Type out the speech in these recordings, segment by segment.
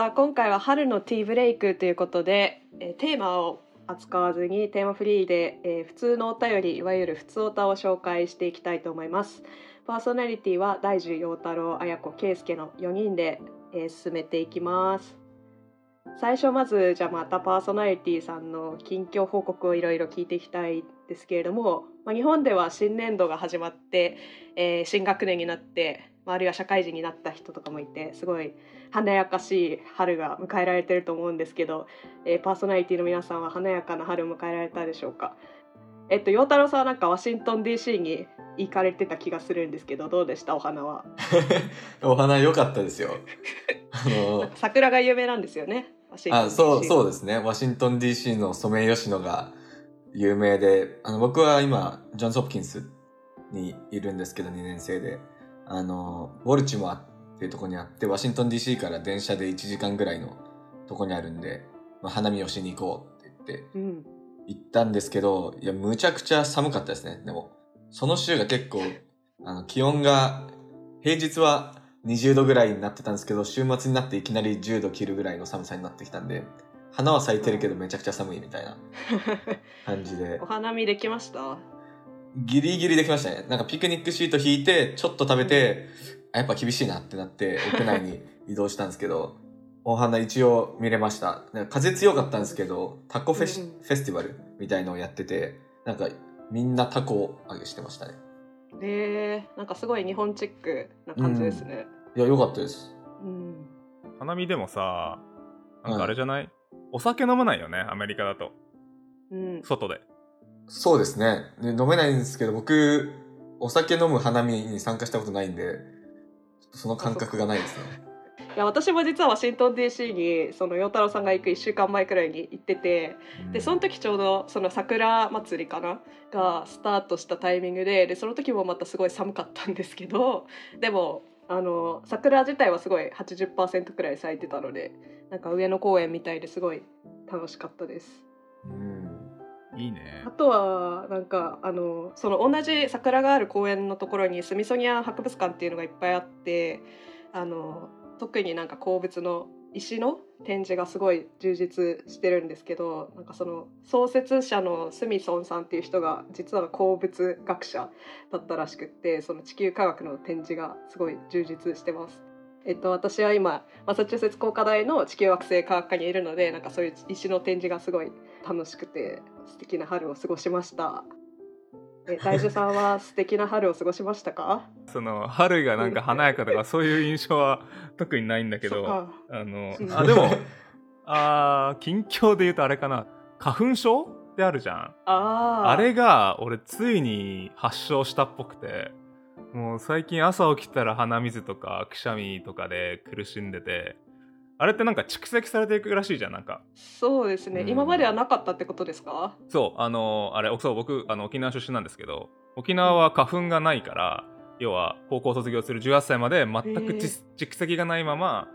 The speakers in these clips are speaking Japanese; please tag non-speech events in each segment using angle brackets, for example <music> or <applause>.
さあ今回は春のティーブレイクということで、えーテーマを扱わずにテーマフリーで、えー普通のお便りいわゆる普通おたを紹介していきたいと思います。パーソナリティは大樹陽太郎綾子圭介の4人で、えー進めていきます。最初まずじゃあまたパーソナリティさんの近況報告をいろいろ聞いていきたいですけれども、まあ、日本では新年度が始まって、えー新学年になって、まあ、あるいは社会人になった人とかもいてすごい華やかしい春が迎えられてると思うんですけど、えーパーソナリティの皆さんは華やかな春を迎えられたでしょうか？えっと陽太郎さんはなんかワシントン DC に行かれてた気がするんですけどどうでした？お花は <laughs> お花良かったですよ。あの、桜が有名なんですよねワシントン DC あ、そう、そうですね。ワシントン DC のソメイヨシノが有名で、あの、僕は今、ジョンズ・ホプキンスにいるんですけど、2年生で、あの、ウォルチモアっていうとこにあって、ワシントン DC から電車で1時間ぐらいのとこにあるんで、まあ、花見をしに行こうって言って、行ったんですけど、いや、むちゃくちゃ寒かったですね。でも、その週が結構、あの、気温が、平日は20度ぐらいになってたんですけど、週末になっていきなり10度切るぐらいの寒さになってきたんで、花は咲いてるけどめちゃくちゃ寒いみたいな <laughs> 感じでお、花見できました？ギリギリできましたね。なんかピクニックシート引いて、ちょっと食べて、あやっぱ厳しいなってなって、屋内に移動したんですけど、お花一応見れました。風強かったんですけど、タコフェシ、うんうんフェスティバルみたいのをやってて、なんかみんなタコを揚げしてましたね。えー、なんかすごい日本チックな感じですね。いや、良かったです。うん。花見でもさなんかあれじゃない、お酒飲まないよねアメリカだとうん。外でそうですね。で飲めないんですけど、僕、お酒飲む花見に参加したことないんで、ちょっとその感覚がないですね。いや私も実はワシントン DC にその陽太郎さんが行く1週間前くらいに行っててでその時ちょうどその桜祭りかな？がスタートしたタイミングででその時もまたすごい寒かったんですけどでもあの桜自体はすごい80%くらい咲いてたのでなんか上野公園みたいですごい楽しかったです。うん。いいねあとはなんかあのその同じ桜がある公園のところにスミソニアン博物館っていうのがいっぱいあってあの特になんか鉱物の石の展示がすごい充実してるんですけどなんかその創設者のスミソンさんっていう人が実は鉱物学者だったらしくってその地球科学の展示がすごい充実してます。えっと、私は今マサチューセッツ工科大の地球惑星科学科にいるのでなんかそういう石の展示がすごい楽しくて素敵な春を過ごしました。え大樹さんは素敵な春を過ごしましたか？その春がなんか華やかとかそういう印象は <laughs> 特にないんだけどあのうん。あでもあー近況で言うとあれかな。花粉症ってあるじゃん。あれが俺ついに発症したっぽくて。もう最近朝起きたら鼻水とかくしゃみとかで苦しんでてあれってなんか蓄積されていくらしいじゃんなんか。そうですね、うん。今まではなかったってことですか？そう。あのあれそう僕あの沖縄出身なんですけど沖縄は花粉がないから要は高校卒業する18歳まで全く蓄積がないまま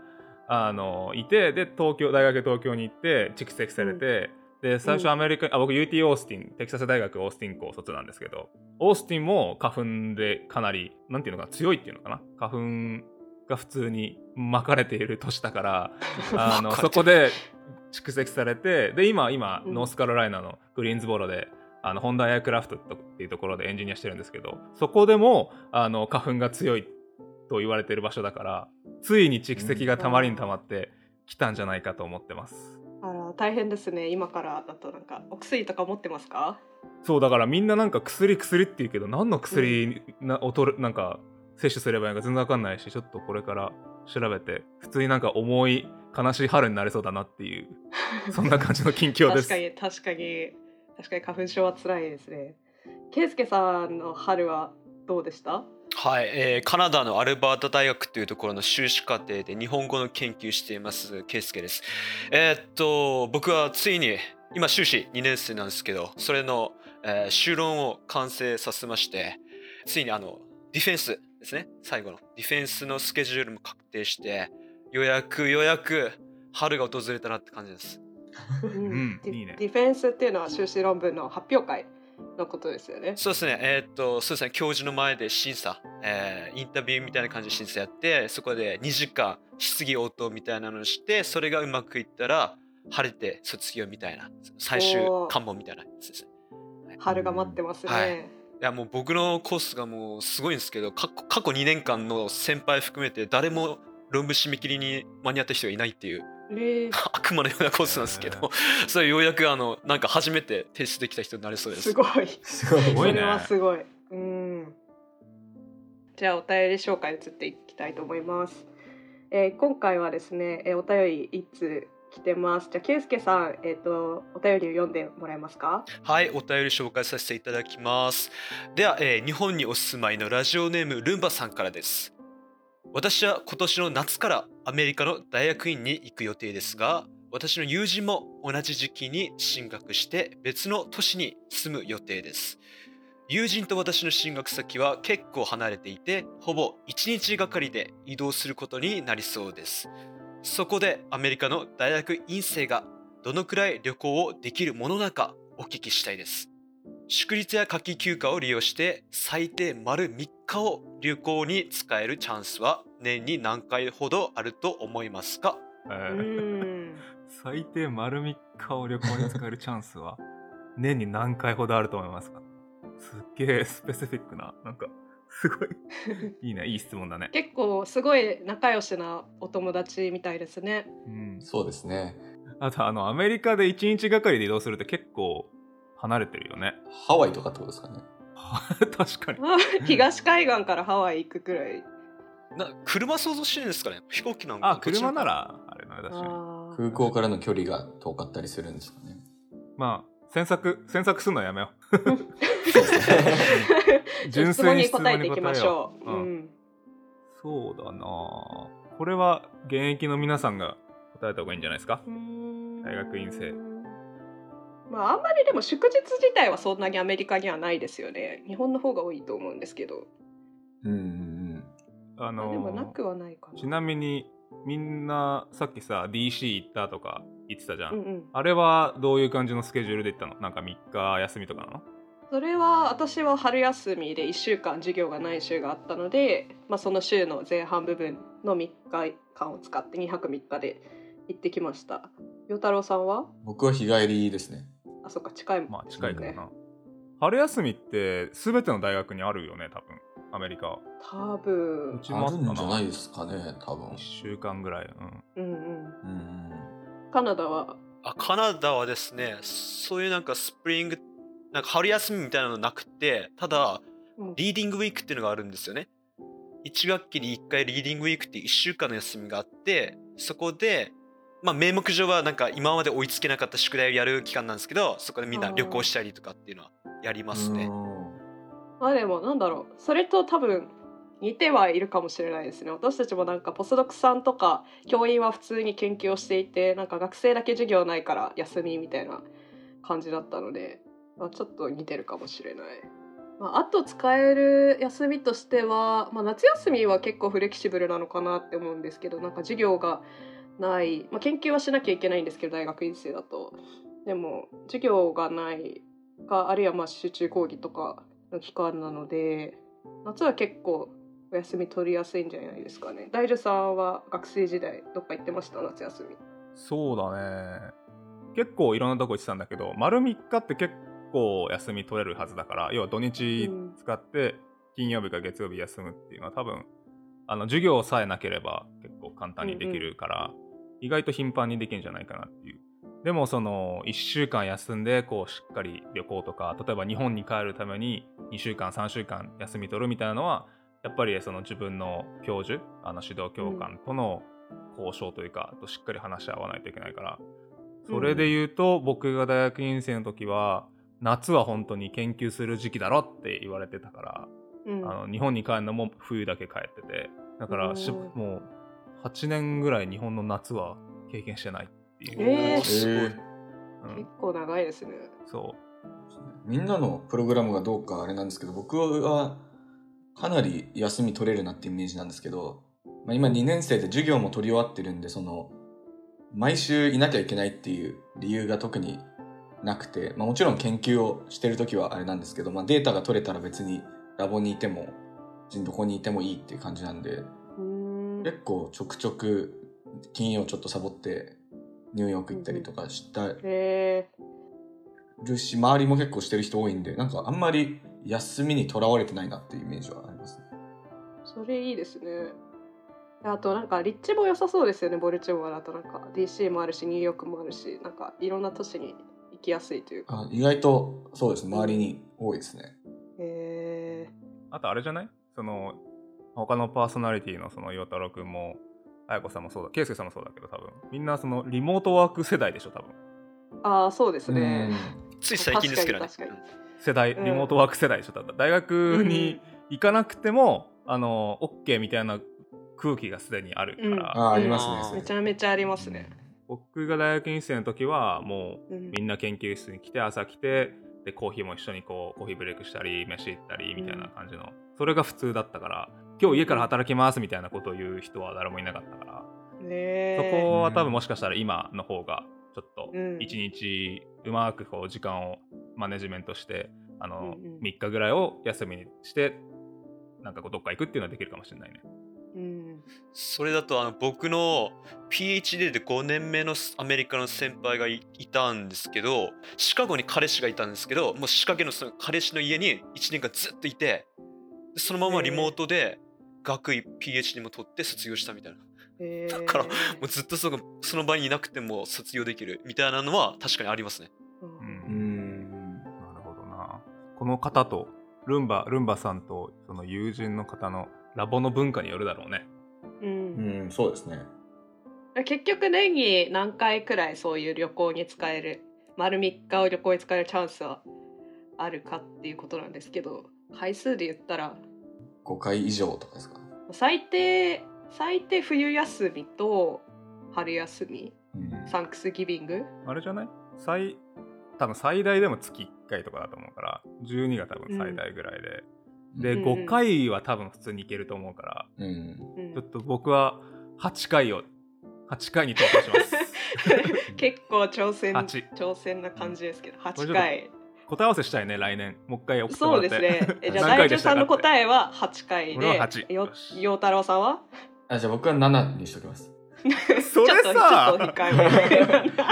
あのいてで東京大学東京に行って蓄積されて、で最初アメリカ、あ僕 UT オースティンテキサス大学オースティン校卒なんですけどオースティンも花粉でかなりなんていうのかな強いっていうのかな？花粉が普通に巻かれている年だから <laughs> あのそこで蓄積されてで今今、うんノースカロライナのグリーンズボロであのホンダエアクラフトっていうところでエンジニアしてるんですけどそこでもあの花粉が強いと言われてる場所だからついに蓄積がたまりにたまってきたんじゃないかと思ってます。あら大変ですね。今からだとなんかお薬とか持ってますか？そうだからみんななんか薬薬って言うけど何の薬な、おとるなんか摂取すればいいのか全然わかんないしちょっとこれから調べて普通になんか重い悲しい春になれそうだなっていう <laughs> そんな感じの近況です確かに確かに確かに花粉症は辛いですね。ケイスケさんの春はどうでした？はい、えーカナダのアルバータ大学というところの修士課程で日本語の研究していますケイスケです。えーっと僕はついに今修士2年生なんですけどそれの、えー修論を完成させましてついにあのディフェンスですね。最後の。ディフェンスのスケジュールも確定してようやくようやく春が訪れたなって感じです。うん。うん。ディいいね。ディフェンスっていうのは修士論文の発表会のことですよね。そうですね、えーっと、そうですね、教授の前で審査、えーインタビューみたいな感じで審査やって、そこで2時間質疑応答みたいなのをして、それがうまくいったら、晴れて卒業みたいな、最終関門みたいなやつですね。春が待ってますね。はいいやもう僕のコースがもうすごいんですけど過去過去2年間の先輩含めて誰も論文締め切りに間に合った人がいないっていうえー <laughs> 悪魔のようなコースなんですけど、<laughs> それようやくあのなんか初めて提出できた人になれそうです。すごい。すごい。すごいねそれはすごい。うん。じゃあお便り紹介移っていきたいと思います。えー今回はですね、えーお便り一通来てます。じゃあケイスケさん、えっ、とお便りを読んでもらえますか？はい、お便り紹介させていただきます。では、えー日本にお住まいのラジオネームルンバさんからです。私は今年の夏からアメリカの大学院に行く予定ですが、私の友人も同じ時期に進学して別の都市に住む予定です。友人と私の進学先は結構離れていて、ほぼ1日がかりで移動することになりそうです。そこでアメリカの大学院生がどのくらい旅行をできるものなのかお聞きしたいです。祝日や夏季休暇を利用して最低丸3日を旅行に使えるチャンスは年に何回ほどあると思いますか？うえーん。最低丸3日を旅行に使えるチャンスは年に何回ほどあると思いますか？すっげえスペシフィックななんかすごい <laughs> いいねいい質問だね結構すごい仲良しなお友達みたいですね。うんそうですね。あとあのアメリカで1日がかりで移動するって結構離れてるよねハワイとかってことですかね。<laughs> 確かに東海岸からハワイ行くくらい。な車想像してるんですかね飛行機なんかあ車ならあれな確かに空港からの距離が遠かったりするんですかね。まあ詮索詮索するのはやめよじゃあ純粋に質問に答えていきましょう。ううん。そうだなあこれは現役の皆さんが答えた方がいいんじゃないですか？大学院生まああんまりでも祝日自体はそんなにアメリカにはないですよね。日本の方が多いと思うんですけど。うんうんあのなくはないかな。ちなみにみんなさっきさ DC 行ったとか言ってたじゃん、うんうん。あれはどういう感じのスケジュールで行ったの？なんか3日休みとかなの？それは私は春休みで1週間授業がない週があったので、まあ、その週の前半部分の3日間を使って2泊3日で行ってきました。与太郎さんは？うん。僕は日帰りですね。あそっか近いもんまあ近いからな、春休みって全ての大学にあるよね多分アメリカ。は多分。うちもあるんじゃないですかね、多分。1。週間ぐらい。うん。うんうん。うんうん。カナダは？あカナダはですねそういうなんかスプリングなんか春休みみたいなのなくてただうん。リーディングウィークっていうのがあるんですよね。1学期に1回リーディングウィークって1週間の休みがあって、そこで、まあ名目上はなんか今まで追いつけなかった宿題をやる期間なんですけど、そこでみんな旅行したりとかっていうのはやりますね。まあでもなんだろう。それと多分似てはいるかもしれないですね。私たちもなんかポスドクさんとか教員は普通に研究をしていてなんか学生だけ授業ないから休みみたいな感じだったので、まあ、ちょっと似てるかもしれない、まあ、あと使える休みとしては、まあ、夏休みは結構フレキシブルなのかなって思うんですけどなんか授業がない、まあ、研究はしなきゃいけないんですけど大学院生だと。でも授業がないかあるいはまあ集中講義とかの期間なので夏は結構お休み取りやすいんじゃないですかね。大樹さんは学生時代どっか行ってました？夏休み。そうだね。結構いろんなとこ行ってたんだけど丸3日って結構休み取れるはずだから要は土日使って金曜日か月曜日休むっていうのは多分あの授業さえなければ結構簡単にできるから、意外と頻繁にできるんじゃないかなっていうでもその1週間休んでこうしっかり旅行とか例えば日本に帰るために2週間3週間休み取るみたいなのはやっぱりその自分の教授あの指導教官との交渉というか、としっかり話し合わないといけないから。それで言うと、僕が大学院生の時は夏は本当に研究する時期だろって言われてたから、うん。あの日本に帰るのも冬だけ帰っててだからもう8年ぐらい日本の夏は経験してないえーすごい。うん。結構長いですね。そみんなのプログラムがどうかあれなんですけど、僕はかなり休み取れるなってイメージなんですけど、まあ、今2年生で授業も取り終わってるんで、その、毎週いなきゃいけないっていう理由が特になくて、まあ、もちろん研究をしてる時はあれなんですけど、まあ、データが取れたら別にラボにいてもどこにいてもいいっていう感じなんで結構ちょくちょく金曜ちょっとサボってニューヨーク行ったりとかしたへるし周りも結構してる人多いんでなんかあんまり休みにとらわれてないなっていうイメージはありますね。ーそれいいですね。あとなんか立地も良さそうですよねボルチモアだとなんか。DC もあるしニューヨークもあるしなんかいろんな都市に行きやすいというか。あ意外とそうですね周りに多いですね。へえあとあれじゃない？その他のパーソナリティのその陽太郎くんも彩子さんもそうだ。圭介さんもそうだけど多分。みんなそのリモートワーク世代でしょ多分。ああそうですね。つい最近ですけどね。世代うん。リモートワーク世代でしょ多分。大学に行かなくても、あの OK みたいな空気がすでにあるから、うん。あありますね。めちゃめちゃありますね。僕が大学院生の時はもううん。みんな研究室に来て朝来てでコーヒーも一緒にこうコーヒーブレイクしたり飯行ったりみたいな感じの、それが普通だったから今日家から働きますみたいなことを言う人は誰もいなかったから、ねそえこは多分もしかしたら今の方がちょっとうん。一日うまくこう時間をマネジメントしてあのうんうん。3日ぐらいを休みにしてなんかこうどっか行くっていうのはできるかもしれないね。うん。それだとあの僕の PhD で5年目のアメリカの先輩がいいたんですけどシカゴに彼氏がいたんですけどもうシカゴのその彼氏の家に1年間ずっといてでそのままリモートで学位 PhD も取って卒業したみたいな。だからうずっとそのその場にいなくても卒業できるみたいなのは確かにありますね。ううん。ん。なるほどな。この方とルンバルンバさんとその友人の方のラボの文化によるだろうね。ううんんそうですね。結局年に何回くらいそういう旅行に使える丸3日を旅行に使えるチャンスはあるかっていうことなんですけど回数で言ったら5回以上とかですか？最低最低冬休みと春休み。うん。サンクスギビング。あれじゃない？最多分最大でも月1回とかだと思うから12が多分最大ぐらいで、で、うん。5回は多分普通に行けると思うからうん。うん。ちょっと僕は8回を8回に投稿します。<laughs> 結構挑戦八。挑戦な感じですけど8これちょっと回答え合わせしたいね来年。もう一回送ってもそうらって。ですね。えじゃあ何大丈さんの答えは8回。俺はで八。よよし陽太郎さんは？あじゃあ僕は7にしときます。<laughs> それさ。<laughs>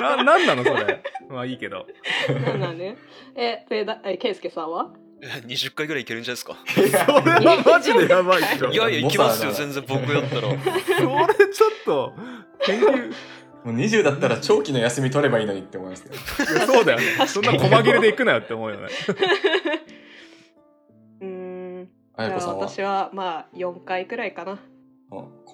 ななんなのそれ。まあいいけど。なんなんね。えでだえケイスケさんは？え20回ぐらいいけるんじゃないですか。それはマジでやばいでしょ。いやいや行きますよ全然僕だったら。それちょっと研究もう20だったら長期の休み取ればいいのにって思いますけど。いやそうだよね。そんな細切れで行くなよって思うよね。うーん。あやこさんは？私はまあ4回くらいかな。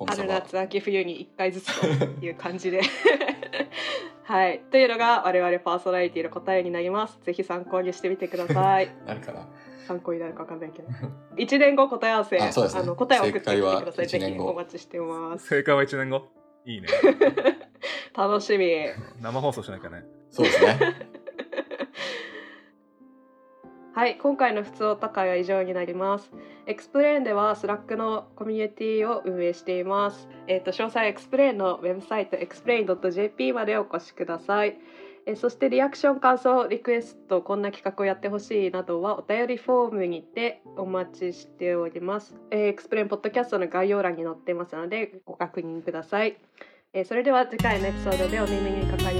春バ。夏秋冬に1回ずつという感じで。<laughs> はい。というのが我々パーソナリティの答えになります。ぜひ参考にしてみてください。<laughs> なるかな。参考になるかわかんないけど。1年後答え合わせ <laughs> あそうですね。の答えを送ってきてください。ぜひお待ちしてます。正解は1年後？いいね楽しみ生放送しなきゃねそうですね。<laughs> はい、今回のふつおた回は以上になります。 explain では Slack のコミュニティを運営しています。えっ、と詳細は explain のウェブサイト explain.jp までお越しください。えーそしてリアクション感想リクエストこんな企画をやってほしいなどはお便りフォームにてお待ちしております。えー explain ポッドキャストの概要欄に載ってますのでご確認ください。えーそれでは次回のエピソードでお耳にかかりましょう。